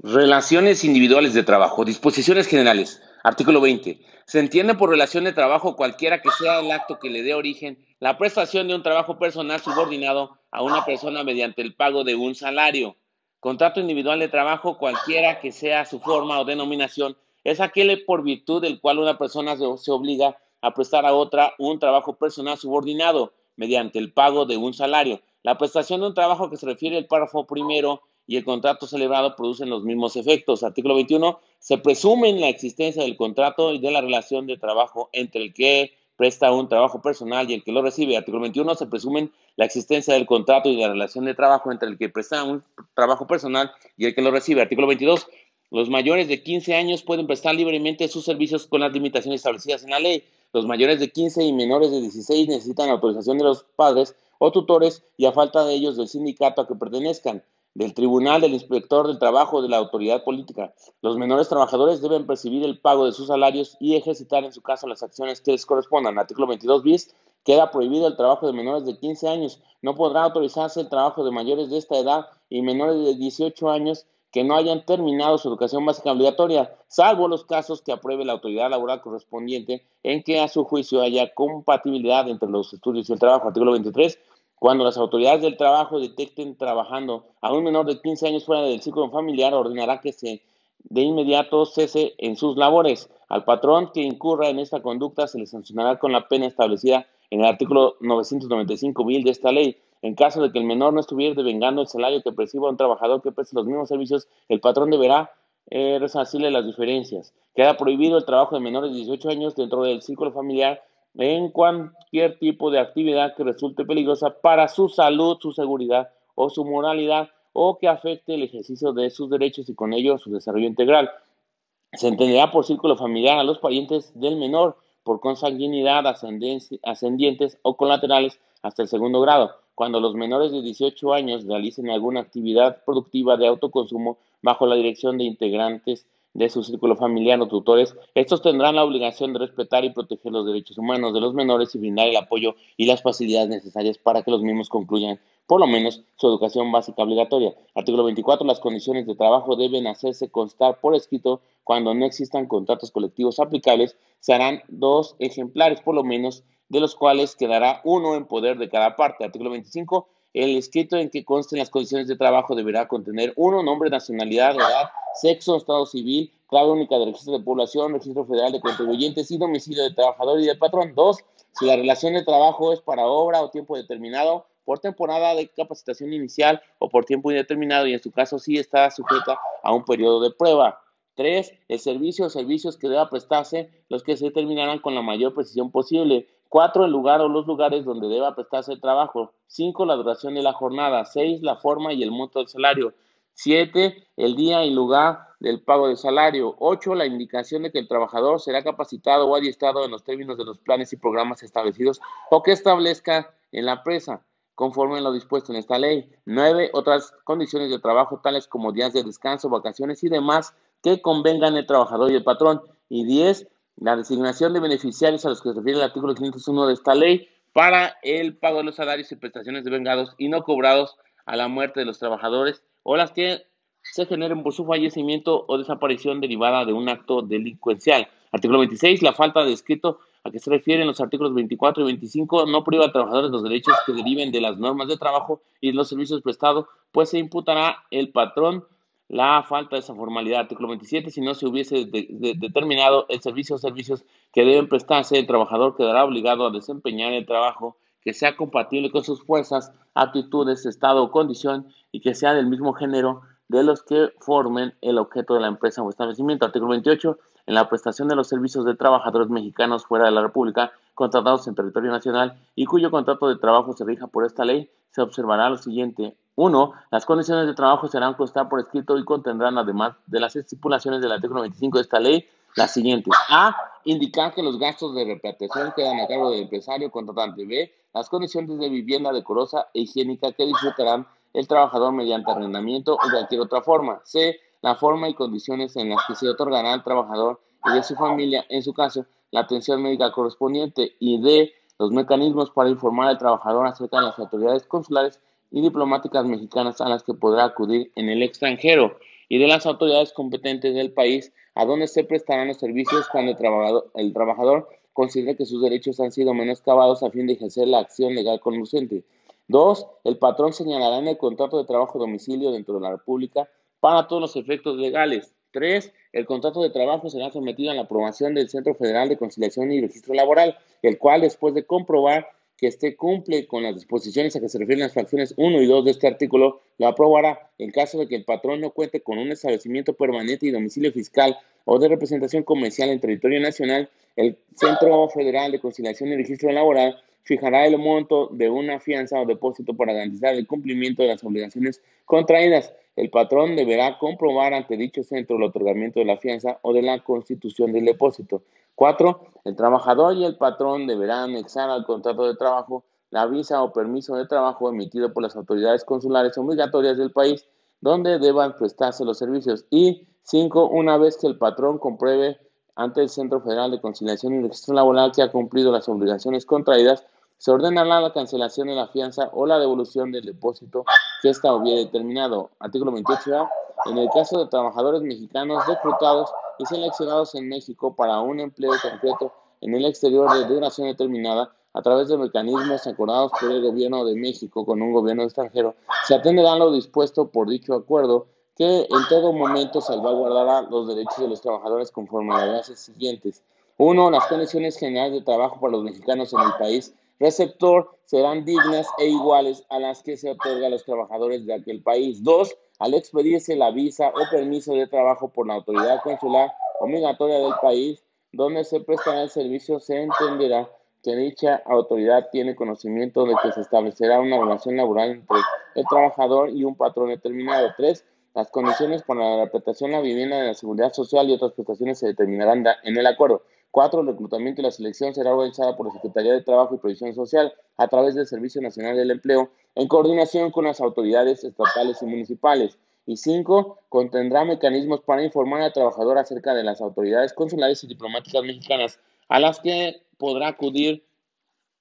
Relaciones individuales de trabajo. Disposiciones generales. Artículo 20. Se entiende por relación de trabajo cualquiera que sea el acto que le dé origen la prestación de un trabajo personal subordinado a una persona mediante el pago de un salario. Contrato individual de trabajo cualquiera que sea su forma o denominación es aquel por virtud del cual una persona se obliga a prestar a otra un trabajo personal subordinado mediante el pago de un salario. La prestación de un trabajo que se refiere al párrafo primero y el contrato celebrado producen los mismos efectos. Artículo 21. Se presume la existencia del contrato y de la relación de trabajo entre el que presta un trabajo personal y el que lo recibe. Artículo 21. Se presumen la existencia del contrato y de la relación de trabajo entre el que presta un trabajo personal y el que lo recibe. Artículo 22. Los mayores de 15 años pueden prestar libremente sus servicios con las limitaciones establecidas en la ley. Los mayores de 15 y menores de 16 necesitan autorización de los padres o tutores y a falta de ellos del sindicato a que pertenezcan del tribunal, del inspector del trabajo, de la autoridad política. Los menores trabajadores deben percibir el pago de sus salarios y ejercitar en su caso las acciones que les correspondan. Artículo 22 bis. Queda prohibido el trabajo de menores de 15 años. No podrá autorizarse el trabajo de mayores de esta edad y menores de 18 años que no hayan terminado su educación básica obligatoria, salvo los casos que apruebe la autoridad laboral correspondiente en que a su juicio haya compatibilidad entre los estudios y el trabajo. Artículo 23. Cuando las autoridades del trabajo detecten trabajando a un menor de 15 años fuera del ciclo familiar, ordenará que se de inmediato cese en sus labores. Al patrón que incurra en esta conducta se le sancionará con la pena establecida en el artículo 995 mil de esta ley. En caso de que el menor no estuviera devengando el salario que perciba un trabajador que preste los mismos servicios, el patrón deberá eh, resarcirle las diferencias. Queda prohibido el trabajo de menores de 18 años dentro del círculo familiar en cualquier tipo de actividad que resulte peligrosa para su salud, su seguridad o su moralidad o que afecte el ejercicio de sus derechos y con ello su desarrollo integral. Se entenderá por círculo familiar a los parientes del menor por consanguinidad, ascendientes o colaterales hasta el segundo grado. Cuando los menores de 18 años realicen alguna actividad productiva de autoconsumo bajo la dirección de integrantes de su círculo familiar o tutores, estos tendrán la obligación de respetar y proteger los derechos humanos de los menores y brindar el apoyo y las facilidades necesarias para que los mismos concluyan por lo menos su educación básica obligatoria. Artículo 24. Las condiciones de trabajo deben hacerse constar por escrito cuando no existan contratos colectivos aplicables. Se harán dos ejemplares por lo menos, de los cuales quedará uno en poder de cada parte. Artículo 25. El escrito en que consten las condiciones de trabajo deberá contener uno, nombre, nacionalidad, edad, sexo, estado civil, clave única de registro de población, registro federal de contribuyentes y domicilio de trabajador y del patrón. Dos, si la relación de trabajo es para obra o tiempo determinado, por temporada de capacitación inicial o por tiempo indeterminado y en su caso sí está sujeta a un periodo de prueba. Tres, el servicio o servicios que deba prestarse, los que se determinarán con la mayor precisión posible. Cuatro, el lugar o los lugares donde deba prestarse el trabajo. Cinco, la duración de la jornada. Seis, la forma y el monto del salario. 7. El día y lugar del pago del salario. 8. La indicación de que el trabajador será capacitado o adiestrado en los términos de los planes y programas establecidos o que establezca en la empresa, conforme a lo dispuesto en esta ley. 9. Otras condiciones de trabajo, tales como días de descanso, vacaciones y demás, que convengan el trabajador y el patrón. Y 10. La designación de beneficiarios a los que se refiere el artículo 501 de esta ley para el pago de los salarios y prestaciones de vengados y no cobrados a la muerte de los trabajadores o las que se generen por su fallecimiento o desaparición derivada de un acto delincuencial. Artículo 26. La falta de escrito a que se refieren los artículos 24 y 25 no priva a trabajadores los derechos que deriven de las normas de trabajo y los servicios prestados, pues se imputará el patrón la falta de esa formalidad. Artículo 27. Si no se hubiese determinado el servicio o servicios que deben prestarse, el trabajador quedará obligado a desempeñar el trabajo que sea compatible con sus fuerzas, actitudes, estado o condición y que sea del mismo género de los que formen el objeto de la empresa o establecimiento. Artículo 28. En la prestación de los servicios de trabajadores mexicanos fuera de la República, contratados en territorio nacional y cuyo contrato de trabajo se rija por esta ley, se observará lo siguiente. 1. Las condiciones de trabajo serán constar por escrito y contendrán, además de las estipulaciones del artículo 25 de esta ley, las siguientes. A. Indicar que los gastos de repatriación quedan a cargo del empresario contratante. B. Las condiciones de vivienda decorosa e higiénica que disfrutarán el trabajador mediante arrendamiento o cualquier otra forma. C. La forma y condiciones en las que se otorgará al trabajador y de su familia, en su caso, la atención médica correspondiente. Y D. Los mecanismos para informar al trabajador acerca de las autoridades consulares y diplomáticas mexicanas a las que podrá acudir en el extranjero. y de las autoridades competentes del país a donde se prestarán los servicios cuando el trabajador, considere que sus derechos han sido menoscabados a fin de ejercer la acción legal conducente. Dos, el patrón señalará en el contrato de trabajo domicilio dentro de la República para todos los efectos legales. Tres, el contrato de trabajo será sometido a la aprobación del Centro Federal de Conciliación y Registro Laboral, el cual, después de comprobar que éste cumple con las disposiciones a que se refieren las fracciones 1 y 2 de este artículo, lo aprobará en caso de que el patrón no cuente con un establecimiento permanente y domicilio fiscal o de representación comercial en territorio nacional, el Centro Federal de Conciliación y Registro Laboral fijará el monto de una fianza o depósito para garantizar el cumplimiento de las obligaciones contraídas. El patrón deberá comprobar ante dicho centro el otorgamiento de la fianza o de la constitución del depósito. Cuatro, el trabajador y el patrón deberán anexar al contrato de trabajo la visa o permiso de trabajo emitido por las autoridades consulares obligatorias del país donde deban prestarse los servicios. Y cinco, una vez que el patrón compruebe ante el Centro Federal de Conciliación y Registro Laboral que ha cumplido las obligaciones contraídas, se ordenará la cancelación de la fianza o la devolución del depósito que ésta hubiera determinado. Artículo 28A. En el caso de trabajadores mexicanos reclutados y seleccionados en México para un empleo concreto en el exterior de duración determinada a través de mecanismos acordados por el gobierno de México con un gobierno extranjero, se atenderá lo dispuesto por dicho acuerdo que en todo momento salvaguardará los derechos de los trabajadores conforme a las siguientes. Uno, las condiciones generales de trabajo para los mexicanos en el país receptor serán dignas e iguales a las que se otorga a los trabajadores de aquel país. Dos, al expedirse la visa o permiso de trabajo por la autoridad consular obligatoria del país donde se prestará el servicio, se entenderá que dicha autoridad tiene conocimiento de que se establecerá una relación laboral entre el trabajador y un patrón determinado. Tres, las condiciones para la prestación de la vivienda la seguridad social y otras prestaciones se determinarán en el acuerdo. Cuatro, el reclutamiento y la selección será organizada por la Secretaría de Trabajo y Previsión Social a través del Servicio Nacional del Empleo en coordinación con las autoridades estatales y municipales. Y cinco, contendrá mecanismos para informar al trabajador acerca de las autoridades consulares y diplomáticas mexicanas a las que podrá acudir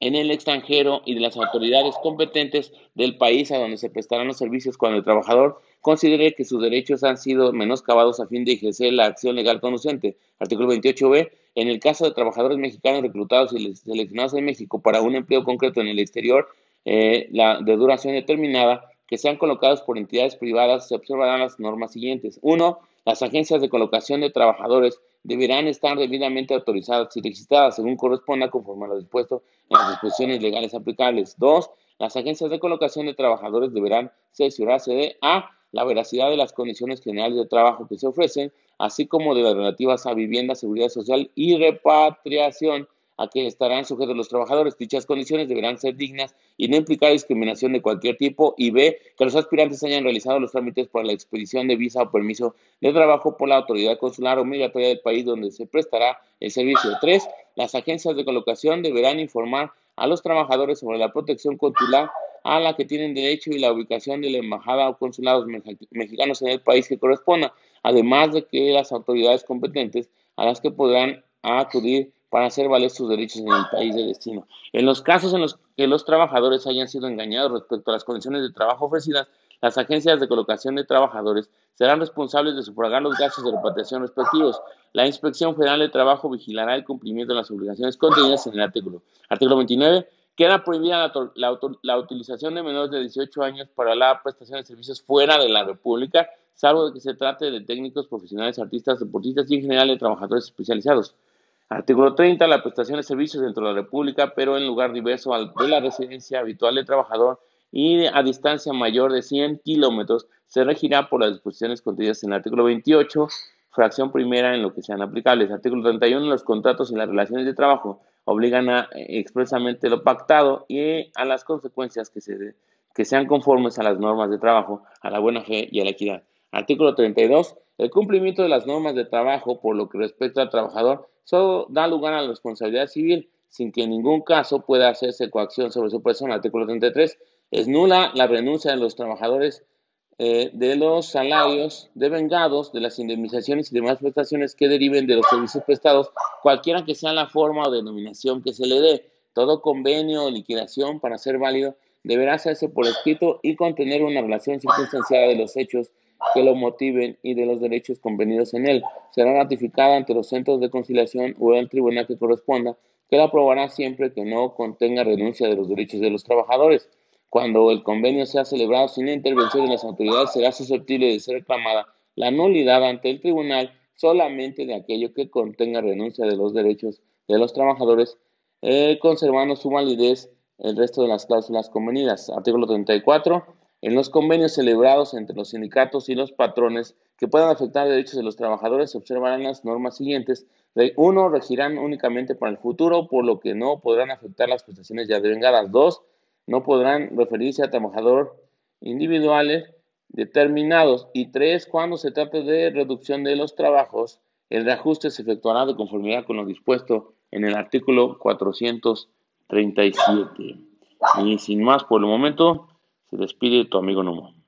en el extranjero y de las autoridades competentes del país a donde se prestarán los servicios cuando el trabajador considere que sus derechos han sido menoscabados a fin de ejercer la acción legal conducente. Artículo 28b. En el caso de trabajadores mexicanos reclutados y seleccionados en México para un empleo concreto en el exterior eh, la, de duración determinada, que sean colocados por entidades privadas, se observarán las normas siguientes. Uno, las agencias de colocación de trabajadores deberán estar debidamente autorizadas y registradas según corresponda conforme a lo dispuesto en las disposiciones legales aplicables. Dos, las agencias de colocación de trabajadores deberán cerciorarse de A, la veracidad de las condiciones generales de trabajo que se ofrecen, así como de las relativas a vivienda, seguridad social y repatriación a que estarán sujetos los trabajadores. Dichas condiciones deberán ser dignas y no implicar discriminación de cualquier tipo. Y B, que los aspirantes hayan realizado los trámites para la expedición de visa o permiso de trabajo por la autoridad consular obligatoria del país donde se prestará el servicio. 3. Las agencias de colocación deberán informar a los trabajadores sobre la protección consular a la que tienen derecho y la ubicación de la embajada o consulados mexicanos en el país que corresponda, además de que las autoridades competentes a las que podrán acudir para hacer valer sus derechos en el país de destino. En los casos en los que los trabajadores hayan sido engañados respecto a las condiciones de trabajo ofrecidas, las agencias de colocación de trabajadores serán responsables de sufragar los gastos de repatriación respectivos. La Inspección Federal de Trabajo vigilará el cumplimiento de las obligaciones contenidas en el artículo. Artículo 29. Queda prohibida la, utilización de menores de 18 años para la prestación de servicios fuera de la República, salvo que se trate de técnicos, profesionales, artistas, deportistas y en general de trabajadores especializados. Artículo 30. La prestación de servicios dentro de la República, pero en lugar diverso de la residencia habitual del trabajador y a distancia mayor de 100 kilómetros, se regirá por las disposiciones contenidas en el artículo 28, fracción primera en lo que sean aplicables. Artículo 31. Los contratos y las relaciones de trabajo obligan a eh, expresamente lo pactado y a las consecuencias que, se, que sean conformes a las normas de trabajo, a la buena fe y a la equidad. Artículo 32. El cumplimiento de las normas de trabajo por lo que respecta al trabajador solo da lugar a la responsabilidad civil sin que en ningún caso pueda hacerse coacción sobre su persona. Artículo 33. Es nula la renuncia de los trabajadores eh, de los salarios devengados, de las indemnizaciones y demás prestaciones que deriven de los servicios prestados, cualquiera que sea la forma o denominación que se le dé. Todo convenio o liquidación para ser válido deberá hacerse por escrito y contener una relación circunstanciada de los hechos que lo motiven y de los derechos convenidos en él. Será ratificada ante los centros de conciliación o el tribunal que corresponda, que la aprobará siempre que no contenga renuncia de los derechos de los trabajadores. Cuando el convenio sea celebrado sin intervención de las autoridades, será susceptible de ser reclamada la nulidad ante el tribunal solamente de aquello que contenga renuncia de los derechos de los trabajadores, eh, conservando su validez el resto de las cláusulas convenidas. Artículo 34. En los convenios celebrados entre los sindicatos y los patrones que puedan afectar derechos de los trabajadores se observarán las normas siguientes. Uno, regirán únicamente para el futuro, por lo que no podrán afectar las prestaciones ya devengadas. Dos, no podrán referirse a trabajadores individuales determinados. Y tres, cuando se trate de reducción de los trabajos, el reajuste se efectuará de conformidad con lo dispuesto en el artículo 437. Y sin más por el momento, se despide tu amigo Numo.